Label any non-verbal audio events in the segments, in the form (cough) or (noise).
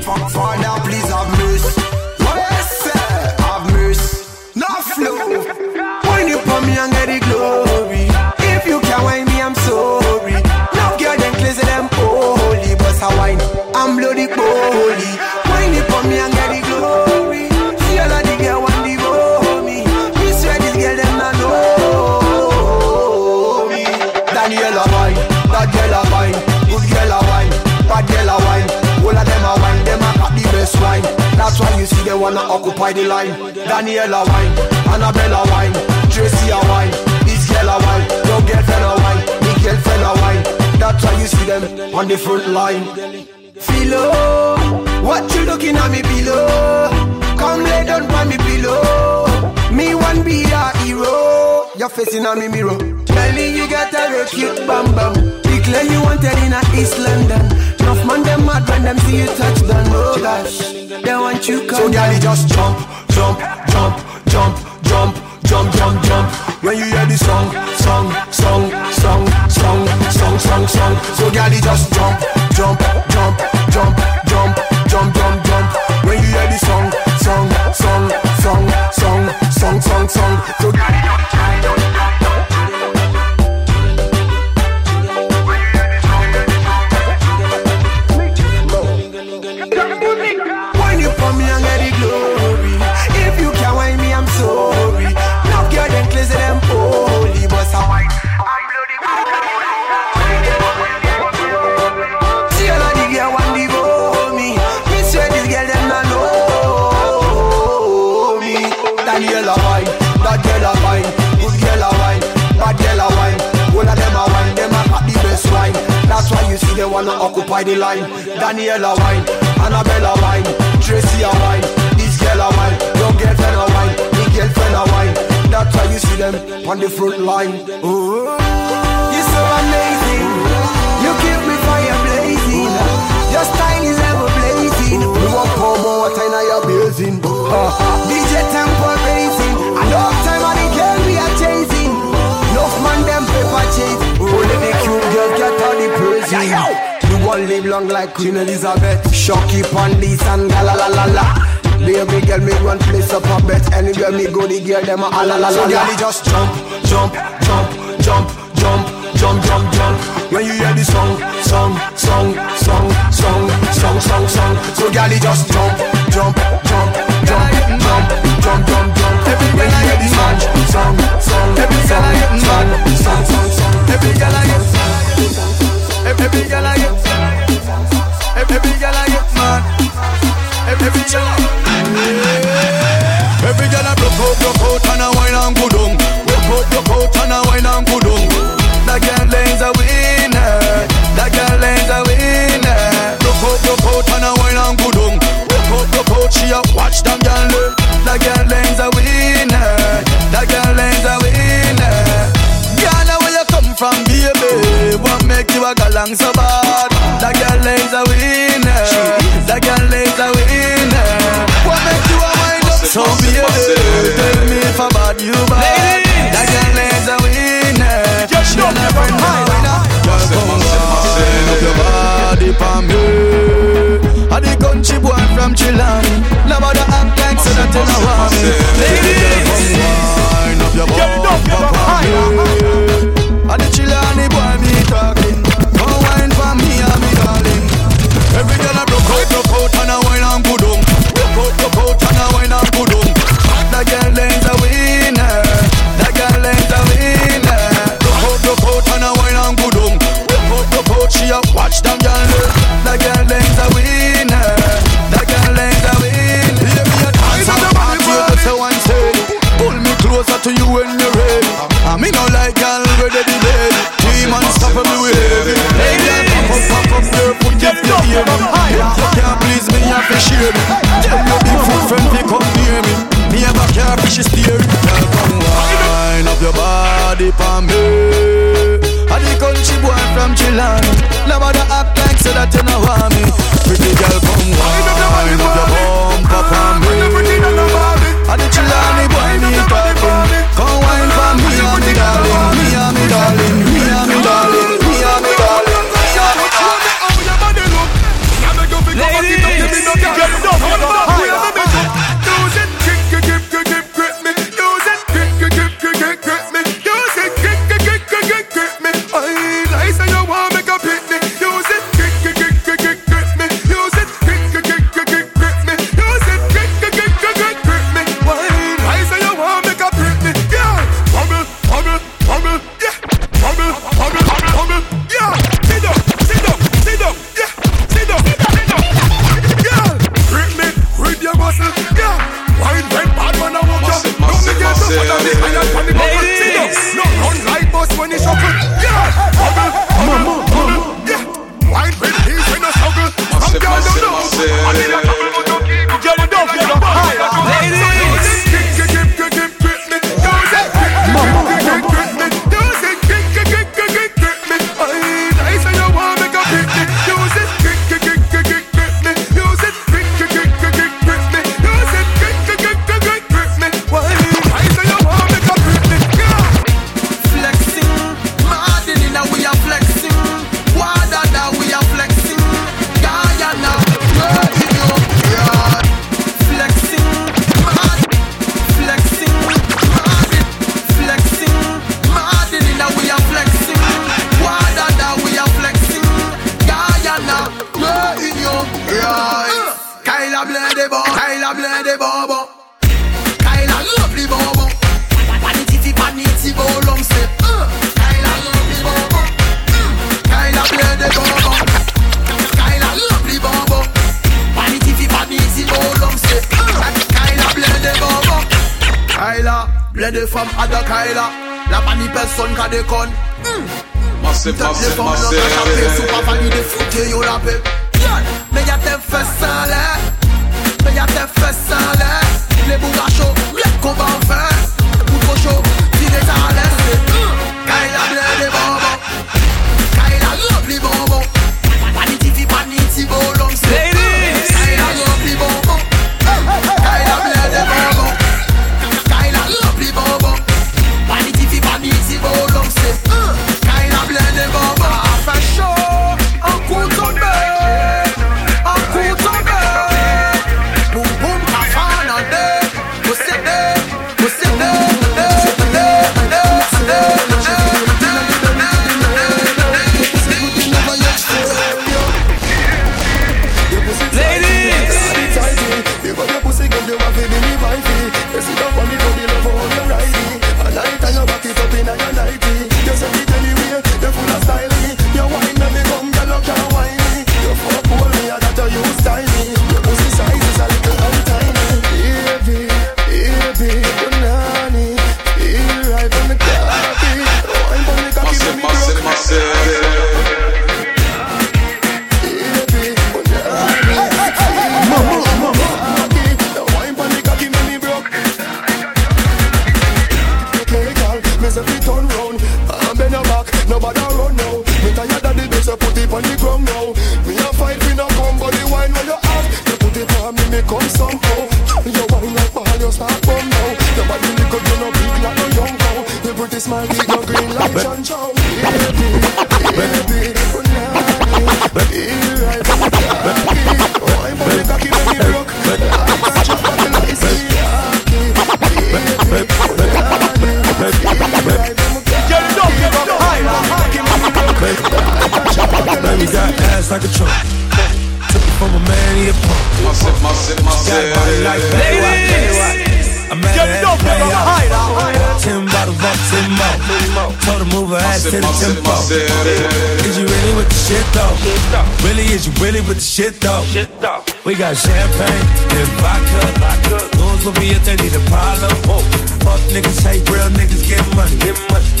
Father, please have wanna occupy the line. Daniela wine, Annabella wine, Tracy a wine, this girl a wine, your girlfriend a wine, me girlfriend a wine. That's why you see them on the front line. Philo, oh, what you looking at me below? Come lay down by me pillow. Me one be a hero. You're facing on me mirror. Tell me you got a real cute bam bam. Declare you wanted in a East London. Man them mad when them see you touch. Oh gosh, they want you come. So you just jump, jump, jump, jump, jump, jump, jump, jump. When you hear the song, song, song, song, song, song, song, song. So you just jump, jump, jump, they wanna occupy the line. Daniela wine, Annabella wine Tracy a wine, this girl a wine Your girlfriend a wine, me girlfriend a wine. That's why you see them on the front line. Ooh. You're so amazing. You keep me fire blazing. Your style is ever blazing. We want pour more water in your uh, (laughs) DJ tempo live long like Queen Elizabeth Shocky this and la la la la la Baby girl, me one place up a bet Anywhere me go, the girl, them a la la la So girl, just jump, jump, jump, jump, jump, jump, jump, jump When you hear the song, song, song, song, song, song, song, song So girl, just jump, jump, jump, jump, jump, jump, jump, jump When you hear the song, song, song, song, song, song, song, song Every girl I get, every girl I get, every girl I get mad. Every girl, every girl I broke out, broke out and a wine and good on. Broke out, broke out and a wine and good on. That girl is a winner. That girl is a winner. Broke out, broke out and a wine and good on. Broke out, broke out, she a watch them girl. That girl is a winner. That girl is a winner. Girl, where you come from, baby? What make you a galang so bad? Yes. Kyla blende bobo, Kyla blende bobo. Kyla lovely bobo. Paniti fi paniti bolom. Uh. Kyla lovely bobo. Kyla blende bobo. Kyla lovely bobo. Paniti fi paniti bolom se. Uh. Kyla blende bobo. Kyla blende femme ada Kyla. La pa personne ka déconne. Massive, massive, massive. Sou pa valide foute yo la paix. Regarde tes fesses fesses. Les bourrachos, qu'on va en. You start bum now Nobody little, you no big like no young cow The pretty smile, big no green like John Chow Baby, baby, oh from a man, he a punk. Massive, massive, Got a body like massive Baywatch. I'm mad Get it up, get up, Ten bottles up, ten more. Told her move her ass to the massive, tempo. Is you really with the shit though? Really, is you really with the shit though? We got champagne and vodka. Goons will be if they need a problem. Fuck niggas, hate real niggas, get money. Get money.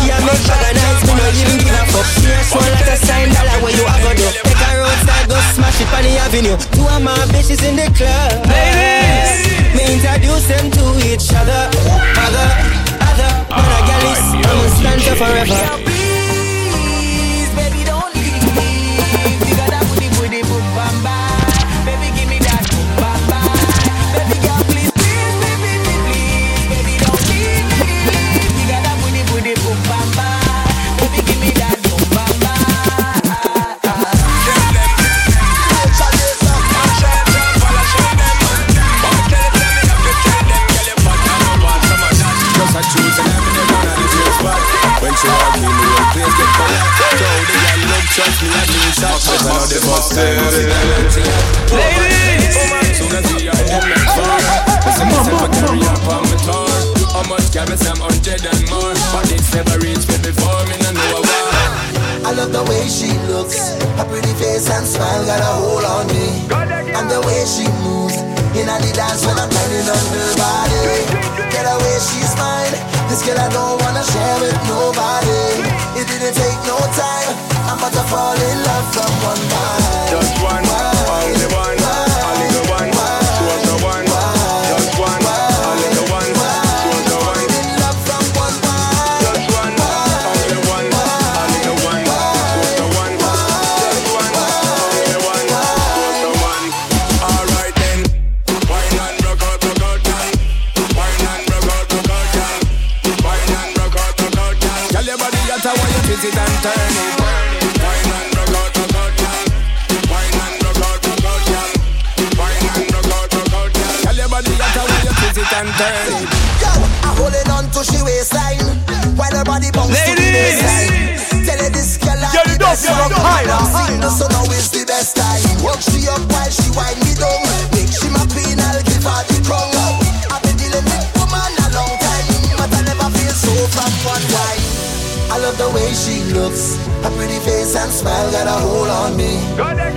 She a make nights Me no even give a fuck. Serious one like a sign dollar Where you a go do. Take a roadside, go smash it on the avenue. Two of my bitches in the club. Ladies! Me introduce them to each other. Other, other Man ah, a gal is I'ma stand here forever see Ladies! Soon as we are in the car, listen myself a carry up on my tour. How much can I say I'm hundred and more? But it's never reached me before, me no know why. I love the way she looks, her pretty face and smile got a hold on me. And the way she moves in the dance when I'm turning on her body. Get away, she's mine. This girl I don't wanna share with nobody. It didn't take no time. About to fall in love from one night. and smile got a hold on me.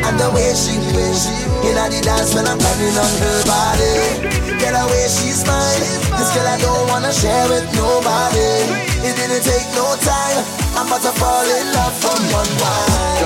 And the way she plays in the dance when I'm running on her body. Get away, she's mine. This girl I don't wanna share with nobody. It didn't take no time. I'm about to fall in love from one wine.